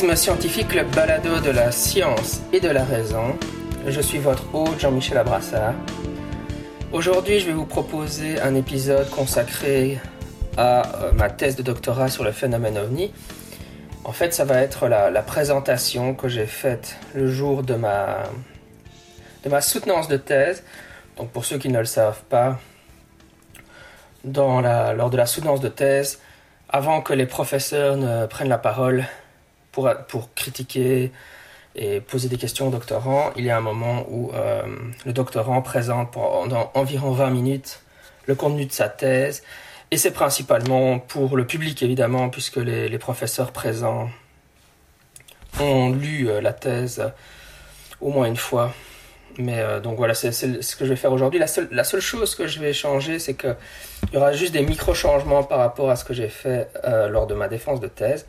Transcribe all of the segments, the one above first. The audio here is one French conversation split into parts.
Scientifique, le balado de la science et de la raison. Je suis votre hôte Jean-Michel Abrassard. Aujourd'hui, je vais vous proposer un épisode consacré à euh, ma thèse de doctorat sur le phénomène ovni. En fait, ça va être la, présentation que j'ai faite le jour de ma, de ma soutenance de thèse. Donc, pour ceux qui ne le savent pas, lors de la soutenance de thèse, avant que les professeurs ne prennent la parole pour, critiquer et poser des questions au doctorant, il y a un moment où euh, le doctorant présente pendant environ 20 minutes le contenu de sa thèse. Et c'est principalement pour le public, évidemment, puisque les, professeurs présents ont lu euh, la thèse au moins une fois. Mais euh, donc voilà, c'est ce que je vais faire aujourd'hui. La seule chose que je vais changer, c'est qu'il y aura juste des micro-changements par rapport à ce que j'ai fait lors de ma défense de thèse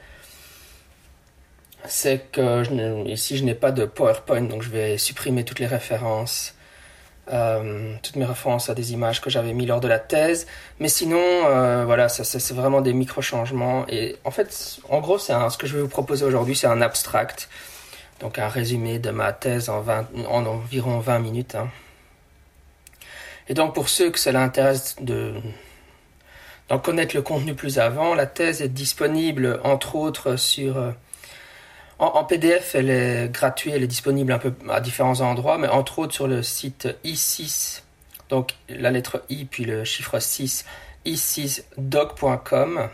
c'est que ici je n'ai pas de PowerPoint, donc je vais supprimer toutes les références, euh, toutes mes références à des images que j'avais mis lors de la thèse. Mais sinon, euh, voilà, c'est vraiment des micro-changements. Et en fait, en gros, c'est ce que je vais vous proposer aujourd'hui, c'est un abstract, donc un résumé de ma thèse en, en environ 20 minutes. Hein. Et donc pour ceux que cela intéresse de d'en connaître le contenu plus avant, la thèse est disponible entre autres sur en, PDF, elle est gratuite, elle est disponible un peu à différents endroits, mais entre autres sur le site i6, donc la lettre i puis le chiffre 6, i6doc.com,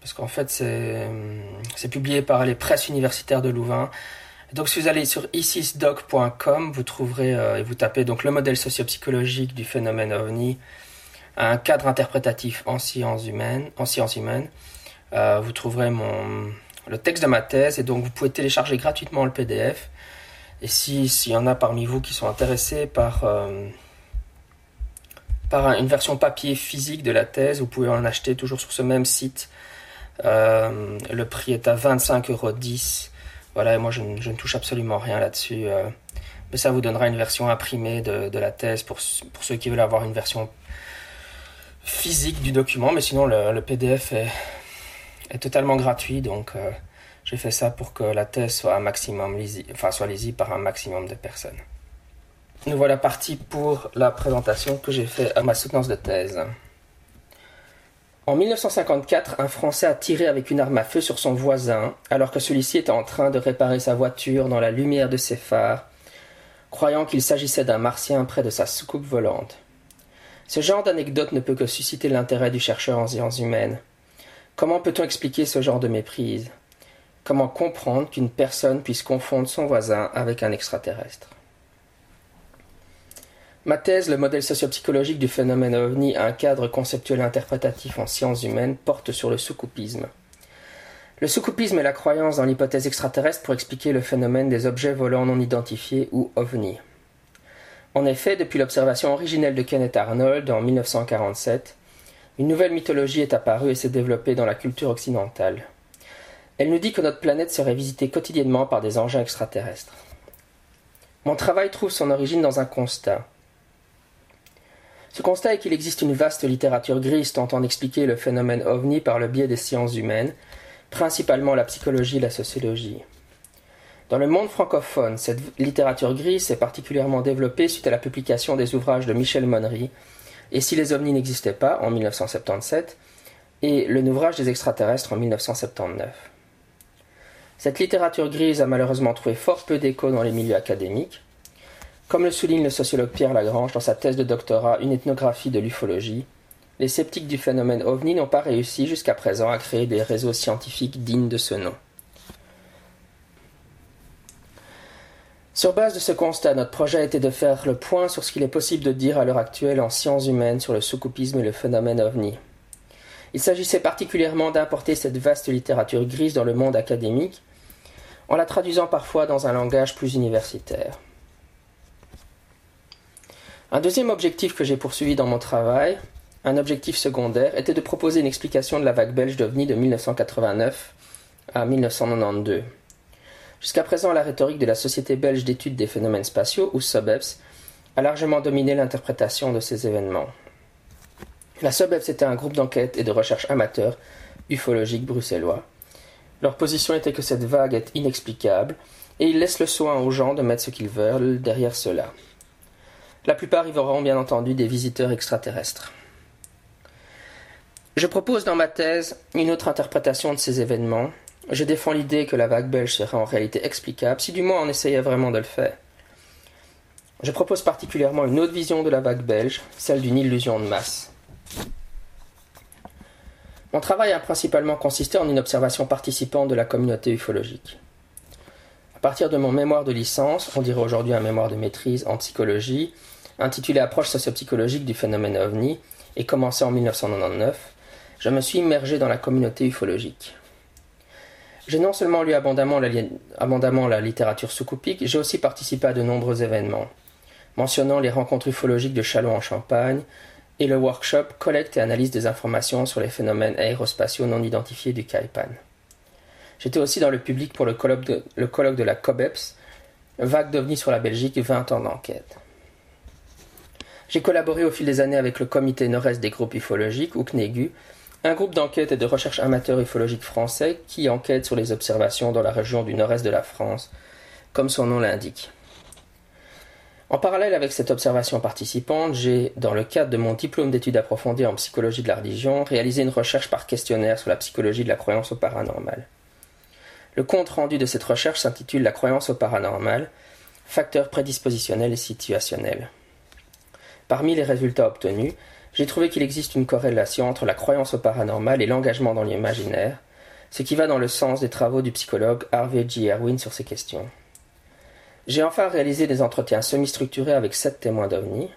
parce qu'en fait c'est publié par les presses universitaires de Louvain. Donc si vous allez sur i6doc.com, vous trouverez euh, et vous tapez donc le modèle sociopsychologique du phénomène ovni, un cadre interprétatif en sciences humaines, en sciences humaines. Euh, vous trouverez mon le texte de ma thèse et donc vous pouvez télécharger gratuitement le PDF. Et s'il y en a parmi vous qui sont intéressés par, euh, par une version papier physique de la thèse, vous pouvez en acheter toujours sur ce même site. Euh, le prix est à 25,10 euros. Voilà, et moi je, ne touche absolument rien là-dessus. Euh. mais ça vous donnera une version imprimée de, la thèse pour, pour, ceux qui veulent avoir une version physique du document. Mais sinon, le PDF est, est totalement gratuit, donc euh, j'ai fait ça pour que la thèse soit un maximum lisible, enfin soit lisible par un maximum de personnes. Nous voilà partis pour la présentation que j'ai faite à ma soutenance de thèse. En 1954, un Français a tiré avec une arme à feu sur son voisin alors que celui-ci était en train de réparer sa voiture dans la lumière de ses phares, croyant qu'il s'agissait d'un martien près de sa soucoupe volante. Ce genre d'anecdote ne peut que susciter l'intérêt du chercheur en sciences humaines. Comment peut-on expliquer ce genre de méprise? Comment comprendre qu'une personne puisse confondre son voisin avec un extraterrestre? Ma thèse, le modèle sociopsychologique du phénomène ovni, un cadre conceptuel interprétatif en sciences humaines, porte sur le soukoupisme. Le soukoupisme est la croyance dans l'hypothèse extraterrestre pour expliquer le phénomène des objets volants non identifiés ou ovni. En effet, depuis l'observation originelle de Kenneth Arnold en 1947, une nouvelle mythologie est apparue et s'est développée dans la culture occidentale. Elle nous dit que notre planète serait visitée quotidiennement par des engins extraterrestres. Mon travail trouve son origine dans un constat. Ce constat est qu'il existe une vaste littérature grise tentant d'expliquer le phénomène ovni par le biais des sciences humaines, principalement la psychologie et la sociologie. Dans le monde francophone, cette littérature grise s'est particulièrement développée suite à la publication des ouvrages de Michel Monnery, et si les ovnis n'existaient pas en 1977, et le ouvrage des extraterrestres en 1979. Cette littérature grise a malheureusement trouvé fort peu d'écho dans les milieux académiques. Comme le souligne le sociologue Pierre Lagrange dans sa thèse de doctorat Une ethnographie de l'ufologie, les sceptiques du phénomène ovni n'ont pas réussi jusqu'à présent à créer des réseaux scientifiques dignes de ce nom. Sur base de ce constat, notre projet été de faire le point sur ce qu'il est possible de dire à l'heure actuelle en sciences humaines sur le soukoupisme et le phénomène ovni. Il s'agissait particulièrement d'importer cette vaste littérature grise dans le monde académique, en la traduisant parfois dans un langage plus universitaire. Un deuxième objectif que j'ai poursuivi dans mon travail, un objectif secondaire, était de proposer une explication de la vague belge d'OVNI de 1989 à 1992. Jusqu'à présent, la rhétorique de la Société belge d'études des phénomènes spatiaux, ou SOBEPS, a largement dominé l'interprétation de ces événements. La SOBEPS était un groupe d'enquête et de recherche amateur ufologique bruxellois. Leur position était que cette vague est inexplicable, et ils laissent le soin aux gens de mettre ce qu'ils veulent derrière cela. La plupart y verront bien entendu des visiteurs extraterrestres. Je propose dans ma thèse une autre interprétation de ces événements. Je défends l'idée que la vague belge serait en réalité explicable, si du moins on essayait vraiment de le faire. Je propose particulièrement une autre vision de la vague belge, celle d'une illusion de masse. Mon travail a principalement consisté en une observation participante de la communauté ufologique. À partir de mon mémoire de licence, on dirait aujourd'hui un mémoire de maîtrise en psychologie, intitulé Approche sociopsychologique du phénomène ovni, et commencé en 1999, je me suis immergé dans la communauté ufologique. J'ai non seulement lu abondamment la, abondamment la littérature sous-coupique, j'ai aussi participé à de nombreux événements, mentionnant les rencontres ufologiques de Châlons en Champagne et le workshop Collecte et analyse des informations sur les phénomènes aérospatiaux non identifiés du Kaipan. J'étais aussi dans le public pour le colloque de, le colloque de la COBEPS, Vague d'OVNI sur la Belgique, 20 ans d'enquête. J'ai collaboré au fil des années avec le comité nord-est des groupes ufologiques, ou CNEGU, un groupe d'enquête et de recherche amateur ufologique français qui enquête sur les observations dans la région du nord-est de la France, comme son nom l'indique. En parallèle avec cette observation participante, j'ai, dans le cadre de mon diplôme d'études approfondies en psychologie de la religion, réalisé une recherche par questionnaire sur la psychologie de la croyance au paranormal. Le compte rendu de cette recherche s'intitule La croyance au paranormal, facteurs prédispositionnels et situationnels. Parmi les résultats obtenus, j'ai trouvé qu'il existe une corrélation entre la croyance au paranormal et l'engagement dans l'imaginaire, ce qui va dans le sens des travaux du psychologue Harvey G. Erwin sur ces questions. J'ai enfin réalisé des entretiens semi-structurés avec sept témoins d'OVNI.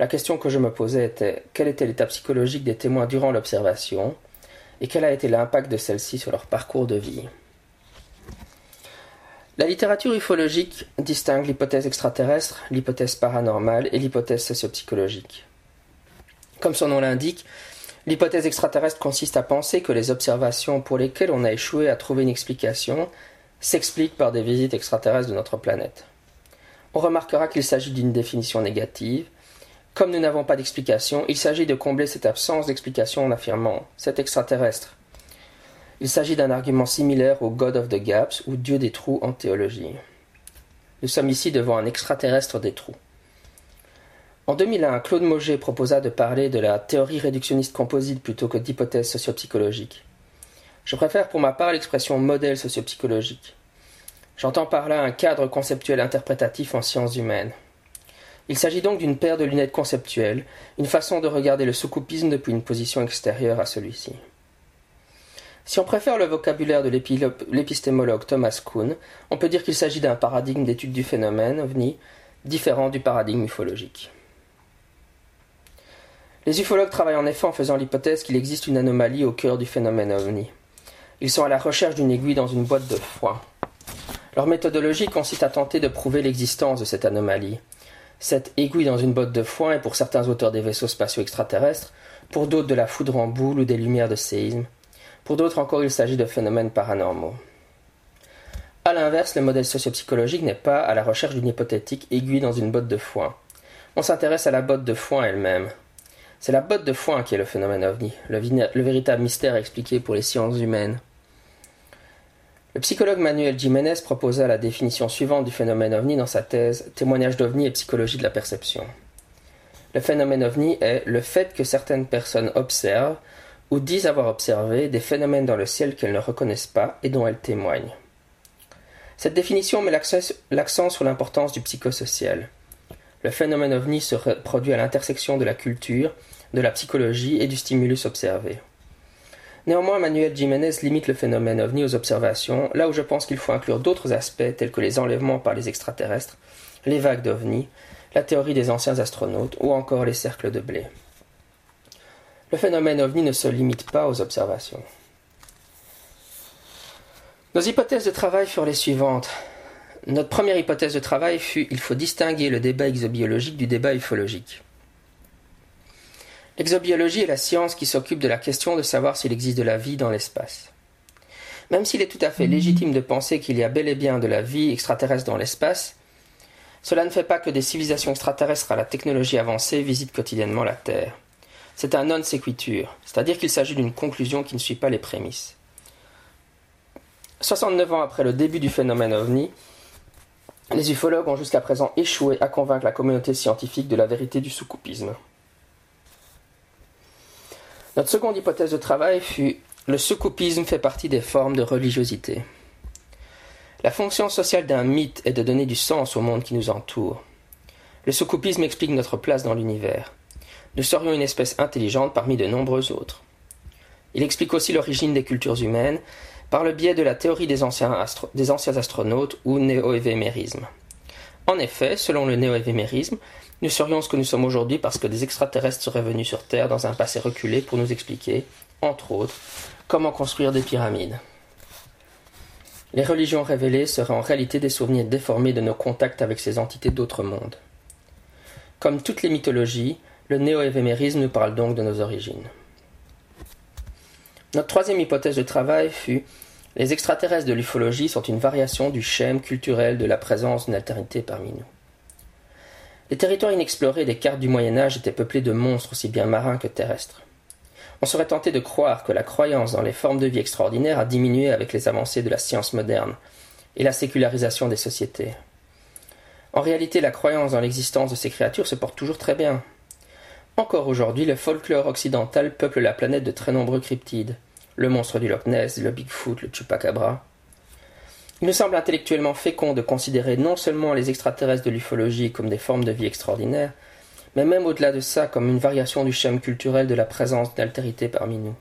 La question que je me posais était quel était l'état psychologique des témoins durant l'observation et quel a été l'impact de celle-ci sur leur parcours de vie? La littérature ufologique distingue l'hypothèse extraterrestre, l'hypothèse paranormale et l'hypothèse sociopsychologique. Comme son nom l'indique, l'hypothèse extraterrestre consiste à penser que les observations pour lesquelles on a échoué à trouver une explication s'expliquent par des visites extraterrestres de notre planète. On remarquera qu'il s'agit d'une définition négative. Comme nous n'avons pas d'explication, il s'agit de combler cette absence d'explication en affirmant c'est extraterrestre. Il s'agit d'un argument similaire au God of the Gaps ou Dieu des trous en théologie. Nous sommes ici devant un extraterrestre des trous. En 2001, Claude Moget proposa de parler de la théorie réductionniste composite plutôt que d'hypothèse sociopsychologique. Je préfère pour ma part l'expression modèle sociopsychologique. J'entends par là un cadre conceptuel interprétatif en sciences humaines. Il s'agit donc d'une paire de lunettes conceptuelles, une façon de regarder le soucoupisme depuis une position extérieure à celui-ci. Si on préfère le vocabulaire de l'épistémologue Thomas Kuhn, on peut dire qu'il s'agit d'un paradigme d'étude du phénomène ovni différent du paradigme ufologique. Les ufologues travaillent en effet en faisant l'hypothèse qu'il existe une anomalie au cœur du phénomène ovni. Ils sont à la recherche d'une aiguille dans une boîte de foin. Leur méthodologie consiste à tenter de prouver l'existence de cette anomalie. Cette aiguille dans une botte de foin est pour certains auteurs des vaisseaux spatiaux extraterrestres, pour d'autres de la foudre en boule ou des lumières de séisme, pour d'autres encore, il s'agit de phénomènes paranormaux. A l'inverse, le modèle sociopsychologique n'est pas à la recherche d'une hypothétique aiguille dans une botte de foin. On s'intéresse à la botte de foin elle-même. C'est la botte de foin qui est le phénomène ovni, le, le véritable mystère expliqué pour les sciences humaines. Le psychologue Manuel Jiménez proposa la définition suivante du phénomène ovni dans sa thèse Témoignage d'ovni et psychologie de la perception. Le phénomène ovni est le fait que certaines personnes observent ou disent avoir observé des phénomènes dans le ciel qu'elles ne reconnaissent pas et dont elles témoignent. Cette définition met l'accent sur l'importance du psychosocial. Le phénomène ovni se produit à l'intersection de la culture, de la psychologie et du stimulus observé. Néanmoins, Manuel Jiménez limite le phénomène ovni aux observations, là où je pense qu'il faut inclure d'autres aspects tels que les enlèvements par les extraterrestres, les vagues d'ovni, la théorie des anciens astronautes ou encore les cercles de blé. Le phénomène ovni ne se limite pas aux observations. Nos hypothèses de travail furent les suivantes. Notre première hypothèse de travail fut il faut distinguer le débat exobiologique du débat ufologique. L'exobiologie est la science qui s'occupe de la question de savoir s'il existe de la vie dans l'espace. Même s'il est tout à fait légitime de penser qu'il y a bel et bien de la vie extraterrestre dans l'espace, cela ne fait pas que des civilisations extraterrestres à la technologie avancée visitent quotidiennement la Terre. C'est un non sequitur, c'est-à-dire qu'il s'agit d'une conclusion qui ne suit pas les prémices. 69 ans après le début du phénomène ovni, les ufologues ont jusqu'à présent échoué à convaincre la communauté scientifique de la vérité du soucoupisme. Notre seconde hypothèse de travail fut le soucoupisme fait partie des formes de religiosité. La fonction sociale d'un mythe est de donner du sens au monde qui nous entoure. Le soucoupisme explique notre place dans l'univers. Nous serions une espèce intelligente parmi de nombreux autres. Il explique aussi l'origine des cultures humaines par le biais de la théorie des anciens, astronautes ou néo-évémérisme. En effet, selon le néo-évémérisme, nous serions ce que nous sommes aujourd'hui parce que des extraterrestres seraient venus sur Terre dans un passé reculé pour nous expliquer, entre autres, comment construire des pyramides. Les religions révélées seraient en réalité des souvenirs déformés de nos contacts avec ces entités d'autres mondes. Comme toutes les mythologies, le néo-évémérisme nous parle donc de nos origines. Notre troisième hypothèse de travail fut les extraterrestres de l'ufologie sont une variation du schème culturel de la présence d'une altérité parmi nous. Les territoires inexplorés des cartes du Moyen Âge étaient peuplés de monstres aussi bien marins que terrestres. On serait tenté de croire que la croyance dans les formes de vie extraordinaires a diminué avec les avancées de la science moderne et la sécularisation des sociétés. En réalité, la croyance dans l'existence de ces créatures se porte toujours très bien. Encore aujourd'hui, le folklore occidental peuple la planète de très nombreux cryptides. Le monstre du Loch Ness, le Bigfoot, le Chupacabra. Il nous semble intellectuellement fécond de considérer non seulement les extraterrestres de l'ufologie comme des formes de vie extraordinaires, mais même au-delà de ça comme une variation du schème culturel de la présence d'altérité parmi nous.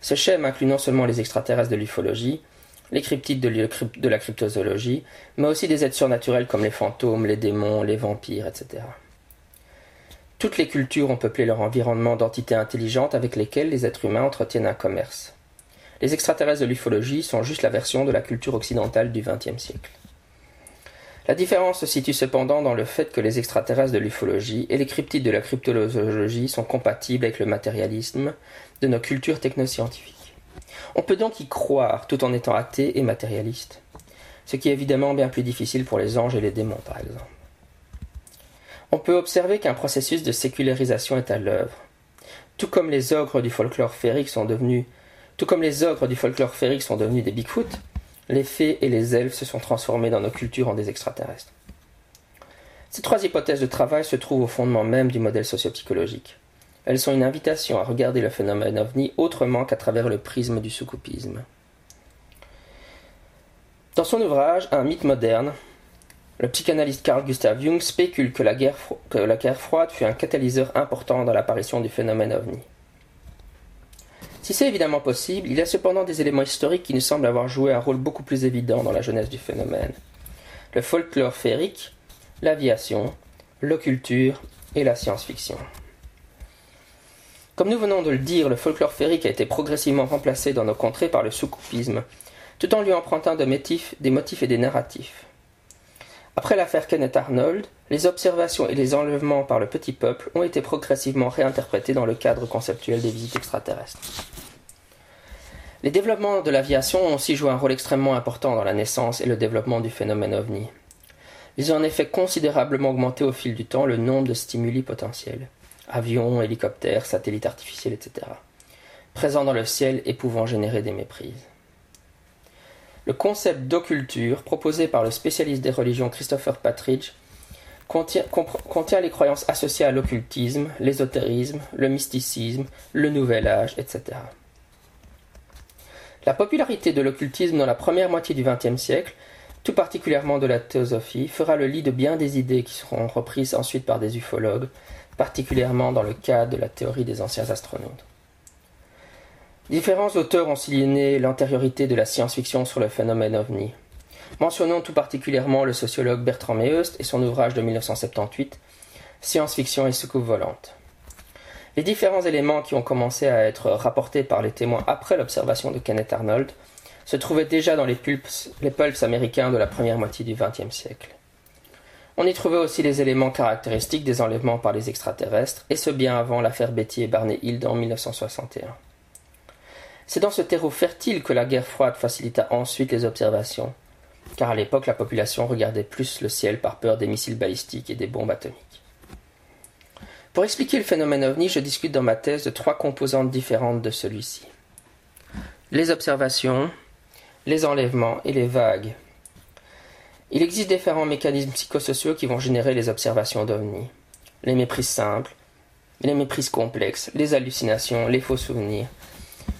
Ce schème inclut non seulement les extraterrestres de l'ufologie, les cryptides de la cryptozoologie, mais aussi des êtres surnaturels comme les fantômes, les démons, les vampires, etc. Toutes les cultures ont peuplé leur environnement d'entités intelligentes avec lesquelles les êtres humains entretiennent un commerce. Les extraterrestres de l'ufologie sont juste la version de la culture occidentale du XXe siècle. La différence se situe cependant dans le fait que les extraterrestres de l'ufologie et les cryptides de la cryptozoologie sont compatibles avec le matérialisme de nos cultures technoscientifiques. On peut donc y croire tout en étant athée et matérialiste, ce qui est évidemment bien plus difficile pour les anges et les démons par exemple on peut observer qu'un processus de sécularisation est à l'œuvre. Tout comme les ogres du folklore féerique sont devenus tout comme les ogres du folklore féerique sont devenus des Bigfoot, les fées et les elfes se sont transformés dans nos cultures en des extraterrestres. Ces trois hypothèses de travail se trouvent au fondement même du modèle sociopsychologique. Elles sont une invitation à regarder le phénomène ovni autrement qu'à travers le prisme du soucoupisme. Dans son ouvrage Un mythe moderne, le psychanalyste Carl Gustav Jung spécule que la, guerre froide fut un catalyseur important dans l'apparition du phénomène ovni. Si c'est évidemment possible, il y a cependant des éléments historiques qui nous semblent avoir joué un rôle beaucoup plus évident dans la jeunesse du phénomène. Le folklore féerique, l'aviation, l'occulture et la science-fiction. Comme nous venons de le dire, le folklore féerique a été progressivement remplacé dans nos contrées par le soucoupisme, tout en lui empruntant des motifs et des narratifs. Après l'affaire Kenneth Arnold, les observations et les enlèvements par le petit peuple ont été progressivement réinterprétés dans le cadre conceptuel des visites extraterrestres. Les développements de l'aviation ont aussi joué un rôle extrêmement important dans la naissance et le développement du phénomène ovni. Ils ont en effet considérablement augmenté au fil du temps le nombre de stimuli potentiels avions, hélicoptères, satellites artificiels, etc. présents dans le ciel et pouvant générer des méprises. Le concept d'occulture, proposé par le spécialiste des religions Christopher Patridge, contient, les croyances associées à l'occultisme, l'ésotérisme, le mysticisme, le nouvel âge, etc. La popularité de l'occultisme dans la première moitié du XXe siècle, tout particulièrement de la théosophie, fera le lit de bien des idées qui seront reprises ensuite par des ufologues, particulièrement dans le cas de la théorie des anciens astronautes. Différents auteurs ont souligné l'antériorité de la science-fiction sur le phénomène ovni. Mentionnons tout particulièrement le sociologue Bertrand Meust et son ouvrage de 1978, Science-fiction et soucoupe volante. Les différents éléments qui ont commencé à être rapportés par les témoins après l'observation de Kenneth Arnold se trouvaient déjà dans les pulps, les pulps américains de la première moitié du XXe siècle. On y trouvait aussi les éléments caractéristiques des enlèvements par les extraterrestres, et ce bien avant l'affaire Betty et Barney Hill en 1961. C'est dans ce terreau fertile que la guerre froide facilita ensuite les observations, car à l'époque la population regardait plus le ciel par peur des missiles balistiques et des bombes atomiques. Pour expliquer le phénomène ovni, je discute dans ma thèse de trois composantes différentes de celui-ci. Les observations, les enlèvements et les vagues. Il existe différents mécanismes psychosociaux qui vont générer les observations d'ovnis. Les méprises simples, les méprises complexes, les hallucinations, les faux souvenirs,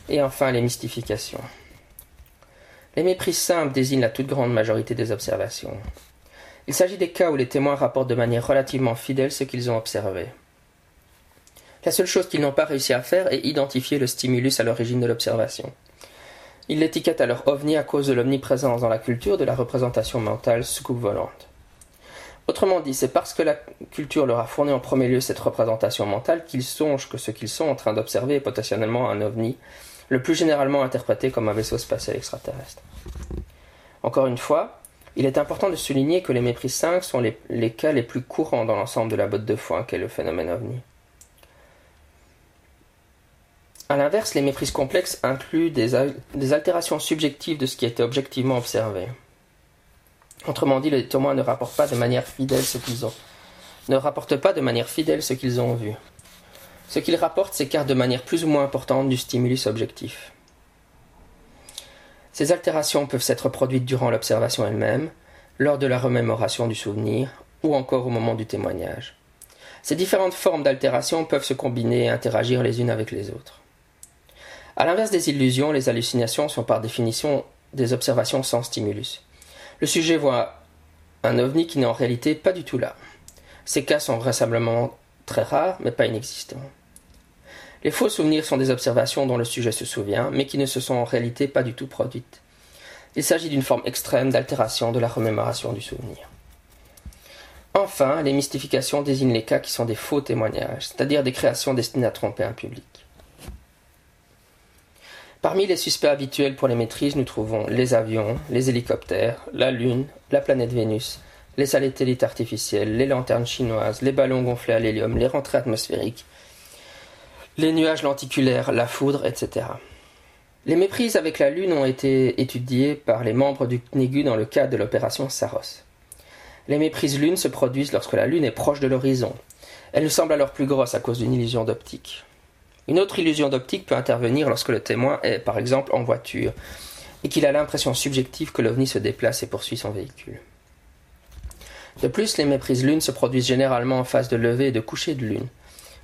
et enfin les mystifications. Les méprises simples désignent la toute grande majorité des observations. Il s'agit des cas où les témoins rapportent de manière relativement fidèle ce qu'ils ont observé. La seule chose qu'ils n'ont pas réussi à faire est identifier le stimulus à l'origine de l'observation. Ils l'étiquettent alors ovni à cause de l'omniprésence dans la culture de la représentation mentale soucoupe volante. Autrement dit, c'est parce que la culture leur a fourni en premier lieu cette représentation mentale qu'ils songent que ce qu'ils sont en train d'observer est potentiellement un ovni, le plus généralement interprété comme un vaisseau spatial extraterrestre. Encore une fois, il est important de souligner que les méprises 5 sont les, cas les plus courants dans l'ensemble de la botte de foin qu'est le phénomène ovni. A l'inverse, les méprises complexes incluent des, altérations subjectives de ce qui été objectivement observé. Autrement dit, les témoins ne rapportent pas de manière fidèle ce qu'ils ont. Ne rapportent pas de manière fidèle ce qu'ils ont vu. Ce qu'ils rapportent s'écarte de manière plus ou moins importante du stimulus objectif. Ces altérations peuvent s'être produites durant l'observation elle-même, lors de la remémoration du souvenir, ou encore au moment du témoignage. Ces différentes formes d'altération peuvent se combiner et interagir les unes avec les autres. À l'inverse des illusions, les hallucinations sont par définition des observations sans stimulus. Le sujet voit un ovni qui n'est en réalité pas du tout là. Ces cas sont vraisemblablement très rares, mais pas inexistants. Les faux souvenirs sont des observations dont le sujet se souvient, mais qui ne se sont en réalité pas du tout produites. Il s'agit d'une forme extrême d'altération de la remémoration du souvenir. Enfin, les mystifications désignent les cas qui sont des faux témoignages, c'est-à-dire des créations destinées à tromper un public. Parmi les suspects habituels pour les maîtrises, nous trouvons les avions, les hélicoptères, la Lune, la planète Vénus, les satellites artificiels, les lanternes chinoises, les ballons gonflés à l'hélium, les rentrées atmosphériques, les nuages lenticulaires, la foudre, etc. Les méprises avec la Lune ont été étudiées par les membres du CNEGU dans le cadre de l'opération Saros. Les méprises Lune se produisent lorsque la Lune est proche de l'horizon. Elle nous semble alors plus grosse à cause d'une illusion d'optique. Une autre illusion d'optique peut intervenir lorsque le témoin est, par exemple, en voiture et qu'il a l'impression subjective que l'ovni se déplace et poursuit son véhicule. De plus, les méprises lune se produisent généralement en phase de lever et de coucher de lune.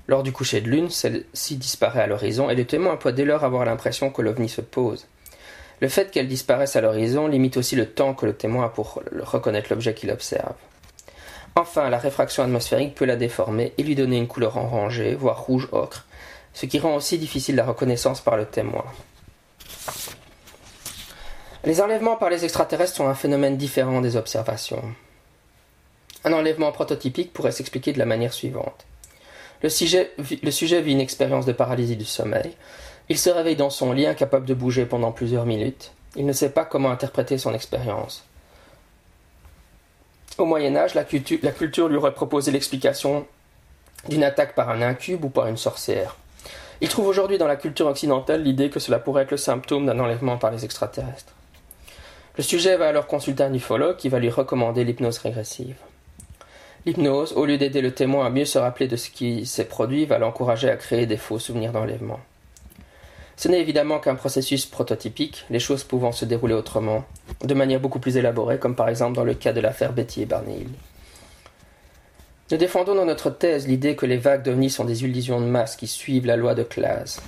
Lors du coucher de lune, celle-ci disparaît à l'horizon et le témoin peut dès lors avoir l'impression que l'ovni se pose. Le fait qu'elle disparaisse à l'horizon limite aussi le temps que le témoin a pour reconnaître l'objet qu'il observe. Enfin, la réfraction atmosphérique peut la déformer et lui donner une couleur orangée, voire rouge ocre, ce qui rend aussi difficile la reconnaissance par le témoin. Les enlèvements par les extraterrestres sont un phénomène différent des observations. Un enlèvement prototypique pourrait s'expliquer de la manière suivante. Le sujet, vit une expérience de paralysie du sommeil. Il se réveille dans son lit incapable de bouger pendant plusieurs minutes. Il ne sait pas comment interpréter son expérience. Au Moyen Âge, la la culture lui aurait proposé l'explication d'une attaque par un incube ou par une sorcière. Il trouve aujourd'hui dans la culture occidentale l'idée que cela pourrait être le symptôme d'un enlèvement par les extraterrestres. Le sujet va alors consulter un ufologue qui va lui recommander l'hypnose régressive. L'hypnose, au lieu d'aider le témoin à mieux se rappeler de ce qui s'est produit, va l'encourager à créer des faux souvenirs d'enlèvement. Ce n'est évidemment qu'un processus prototypique, les choses pouvant se dérouler autrement, de manière beaucoup plus élaborée, comme par exemple dans le cas de l'affaire Betty et Barney. Nous défendons dans notre thèse l'idée que les vagues d'ovnis sont des illusions de masse qui suivent la loi de classe.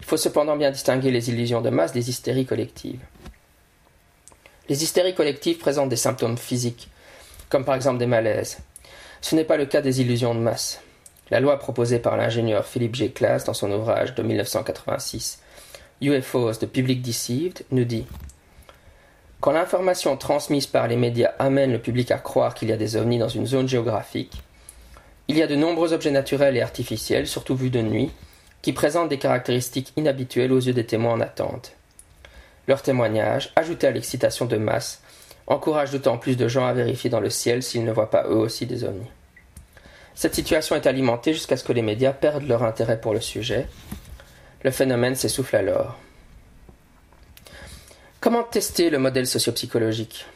Il faut cependant bien distinguer les illusions de masse des hystéries collectives. Les hystéries collectives présentent des symptômes physiques, comme par exemple des malaises. Ce n'est pas le cas des illusions de masse. La loi proposée par l'ingénieur Philippe G. Class dans son ouvrage de 1986, UFOs, the Public Deceived, nous dit quand l'information transmise par les médias amène le public à croire qu'il y a des ovnis dans une zone géographique, il y a de nombreux objets naturels et artificiels, surtout vus de nuit, qui présentent des caractéristiques inhabituelles aux yeux des témoins en attente. Leur témoignage, ajouté à l'excitation de masse, encourage d'autant plus de gens à vérifier dans le ciel s'ils ne voient pas eux aussi des ovnis. Cette situation est alimentée jusqu'à ce que les médias perdent leur intérêt pour le sujet. Le phénomène s'essouffle alors. Comment tester le modèle sociopsychologique?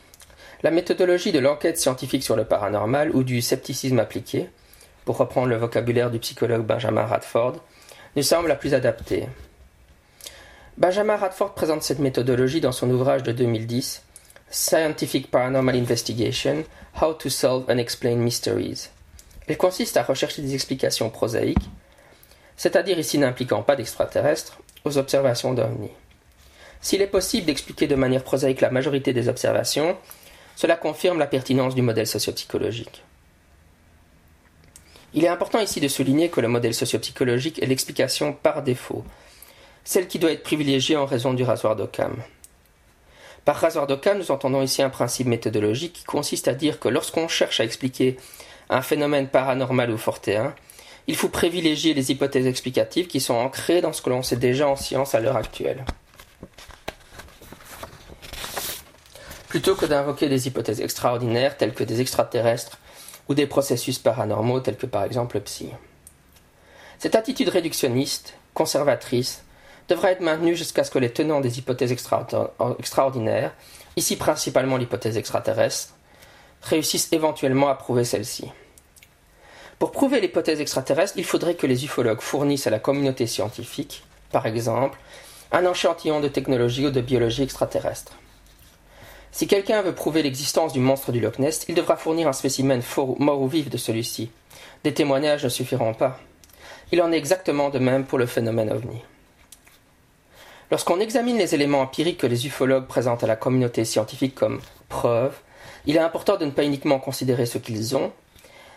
La méthodologie de l'enquête scientifique sur le paranormal ou du scepticisme appliqué, pour reprendre le vocabulaire du psychologue Benjamin Radford, nous semble la plus adaptée. Benjamin Radford présente cette méthodologie dans son ouvrage de 2010, Scientific Paranormal Investigation How to Solve Unexplained Mysteries. Elle consiste à rechercher des explications prosaïques, c'est-à-dire ici n'impliquant pas d'extraterrestres, aux observations d'OVNI. S'il est possible d'expliquer de manière prosaïque la majorité des observations, cela confirme la pertinence du modèle sociopsychologique. Il est important ici de souligner que le modèle sociopsychologique est l'explication par défaut, celle qui doit être privilégiée en raison du rasoir d'Occam. Par rasoir d'Occam, nous entendons ici un principe méthodologique qui consiste à dire que lorsqu'on cherche à expliquer un phénomène paranormal ou fortéen, il faut privilégier les hypothèses explicatives qui sont ancrées dans ce que l'on sait déjà en science à l'heure actuelle. Plutôt que d'invoquer des hypothèses extraordinaires telles que des extraterrestres ou des processus paranormaux tels que par exemple le psy. Cette attitude réductionniste, conservatrice, devra être maintenue jusqu'à ce que les tenants des hypothèses extraordinaires, ici principalement l'hypothèse extraterrestre, réussissent éventuellement à prouver celle-ci. Pour prouver l'hypothèse extraterrestre, il faudrait que les ufologues fournissent à la communauté scientifique, par exemple, un échantillon de technologie ou de biologie extraterrestre. Si quelqu'un veut prouver l'existence du monstre du Loch Ness, il devra fournir un spécimen mort ou vif de celui-ci. Des témoignages ne suffiront pas. Il en est exactement de même pour le phénomène ovni. Lorsqu'on examine les éléments empiriques que les ufologues présentent à la communauté scientifique comme preuves, il est important de ne pas uniquement considérer ce qu'ils ont,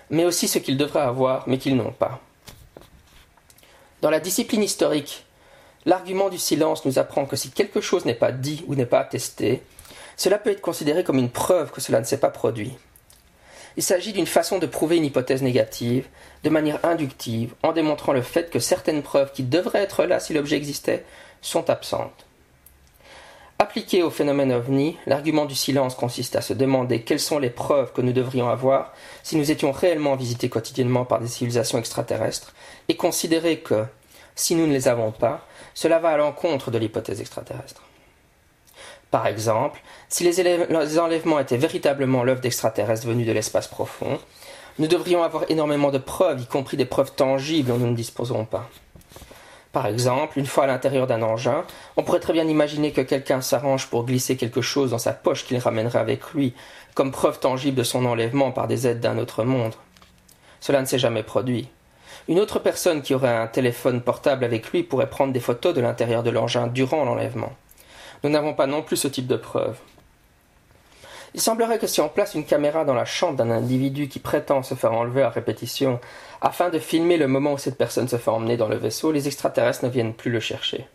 mais aussi ce qu'ils devraient avoir, mais qu'ils n'ont pas. Dans la discipline historique, l'argument du silence nous apprend que si quelque chose n'est pas dit ou n'est pas attesté, cela peut être considéré comme une preuve que cela ne s'est pas produit. Il s'agit d'une façon de prouver une hypothèse négative, de manière inductive, en démontrant le fait que certaines preuves qui devraient être là si l'objet existait sont absentes. Appliqué au phénomène ovni, l'argument du silence consiste à se demander quelles sont les preuves que nous devrions avoir si nous étions réellement visités quotidiennement par des civilisations extraterrestres, et considérer que, si nous ne les avons pas, cela va à l'encontre de l'hypothèse extraterrestre. Par exemple, si les, enlèvements étaient véritablement l'œuvre d'extraterrestres venus de l'espace profond, nous devrions avoir énormément de preuves, y compris des preuves tangibles dont nous ne disposerons pas. Par exemple, une fois à l'intérieur d'un engin, on pourrait très bien imaginer que quelqu'un s'arrange pour glisser quelque chose dans sa poche qu'il ramènerait avec lui, comme preuve tangible de son enlèvement par des aides d'un autre monde. Cela ne s'est jamais produit. Une autre personne qui aurait un téléphone portable avec lui pourrait prendre des photos de l'intérieur de l'engin durant l'enlèvement. Nous n'avons pas non plus ce type de preuve. Il semblerait que si on place une caméra dans la chambre d'un individu qui prétend se faire enlever à répétition afin de filmer le moment où cette personne se fait emmener dans le vaisseau, les extraterrestres ne viennent plus le chercher.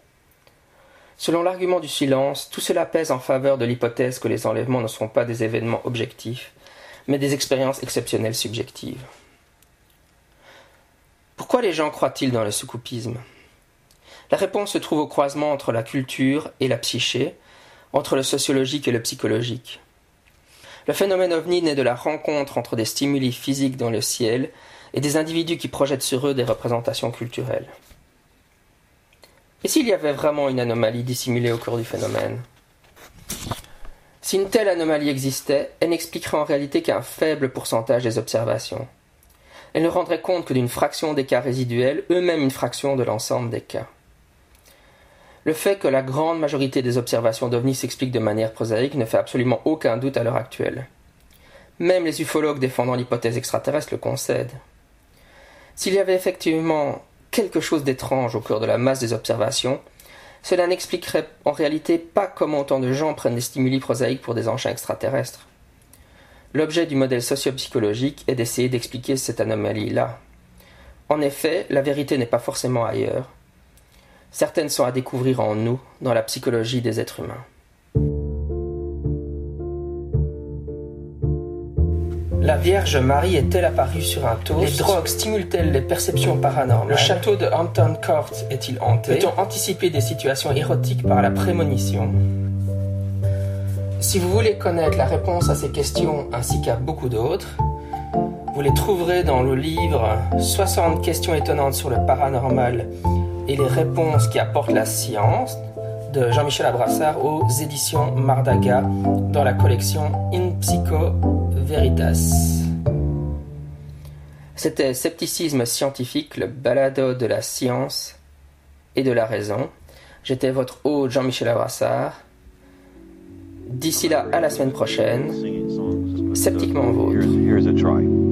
Selon l'argument du silence, tout cela pèse en faveur de l'hypothèse que les enlèvements ne sont pas des événements objectifs, mais des expériences exceptionnelles subjectives. Pourquoi les gens croient-ils dans le soucoupisme La réponse se trouve au croisement entre la culture et la psyché, entre le sociologique et le psychologique. Le phénomène ovni naît de la rencontre entre des stimuli physiques dans le ciel et des individus qui projettent sur eux des représentations culturelles. Et s'il y avait vraiment une anomalie dissimulée au cours du phénomène? Si une telle anomalie existait, elle n'expliquerait en réalité qu'un faible pourcentage des observations. Elle ne rendrait compte que d'une fraction des cas résiduels, eux-mêmes une fraction de l'ensemble des cas. Le fait que la grande majorité des observations d'OVNI s'expliquent de manière prosaïque ne fait absolument aucun doute à l'heure actuelle. Même les ufologues défendant l'hypothèse extraterrestre le concèdent. S'il y avait effectivement quelque chose d'étrange au cœur de la masse des observations, cela n'expliquerait en réalité pas comment autant de gens prennent des stimuli prosaïques pour des engins extraterrestres. L'objet du modèle sociopsychologique est d'essayer d'expliquer cette anomalie-là. En effet, la vérité n'est pas forcément ailleurs, Certaines sont à découvrir en nous, dans la psychologie des êtres humains. La Vierge Marie est-elle apparue sur un toast? Les drogues stimulent-elles les perceptions paranormales? Le château de Hampton Court est-il hanté? Peut-on anticiper des situations érotiques par la prémonition? Si vous voulez connaître la réponse à ces questions ainsi qu'à beaucoup d'autres, vous les trouverez dans le livre 60 questions étonnantes sur le paranormal et les réponses qui apportent la science de Jean-Michel Abrassard aux éditions Mardaga dans la collection In Psycho Veritas. C'était Scepticisme scientifique, le balado de la science et de la raison. J'étais votre hôte Jean-Michel Abrassard. D'ici là, à la semaine prochaine. Sceptiquement vôtre.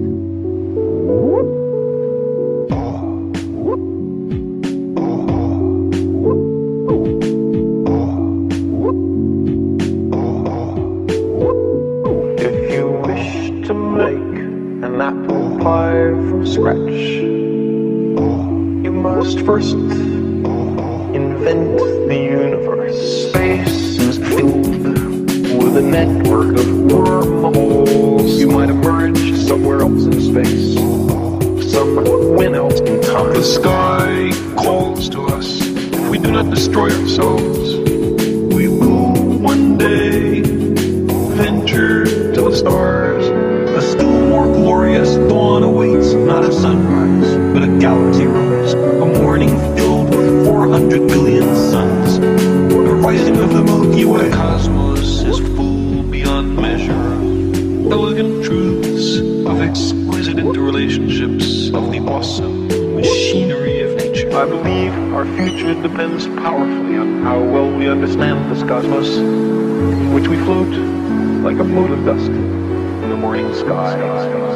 Like a mote of dust in the morning sky.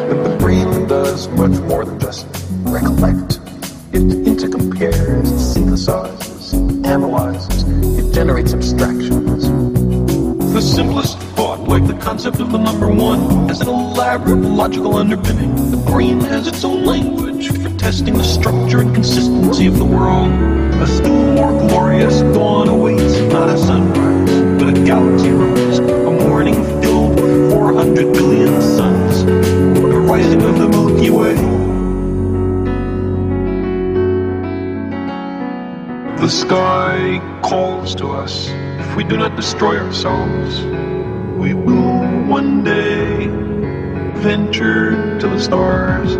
But the brain does much more than just recollect. It intercompares, it synthesizes, analyzes, it generates abstractions. The simplest thought, like the concept of the number one, has an elaborate logical underpinning. The brain has its own language for testing the structure and consistency of the world. A still more glorious dawn awaits, not a sunrise, The sky calls to us. If we do not destroy ourselves, we will one day venture to the stars.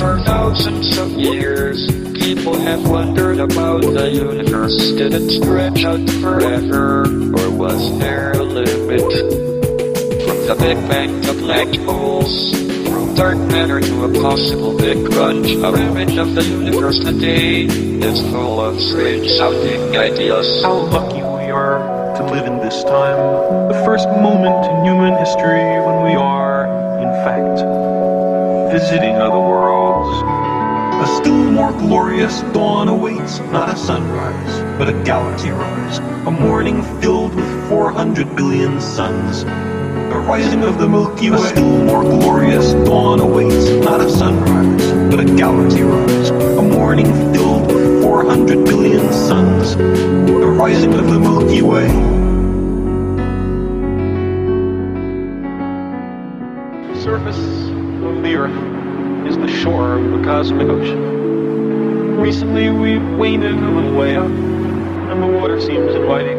For thousands of years, people have wondered about the universe. Did it stretch out forever, or was there limit? From the Big Bang to black holes, from dark matter to a possible Big Crunch, our image of the universe today is full of strange sounding ideas. How lucky we are to live in this time. The first moment in human history when we are, in fact, visiting other worlds. A more glorious dawn awaits, not a sunrise, but a galaxy rise. A morning filled with 400 billion suns. The rising of the Milky Way. A still more glorious dawn awaits, not a sunrise, but a galaxy rise. A morning filled with 400 billion suns. The rising of the Milky Way. The surface of the Earth is the shore of the cosmic ocean. Recently, we've waded a little way up, and the water seems inviting.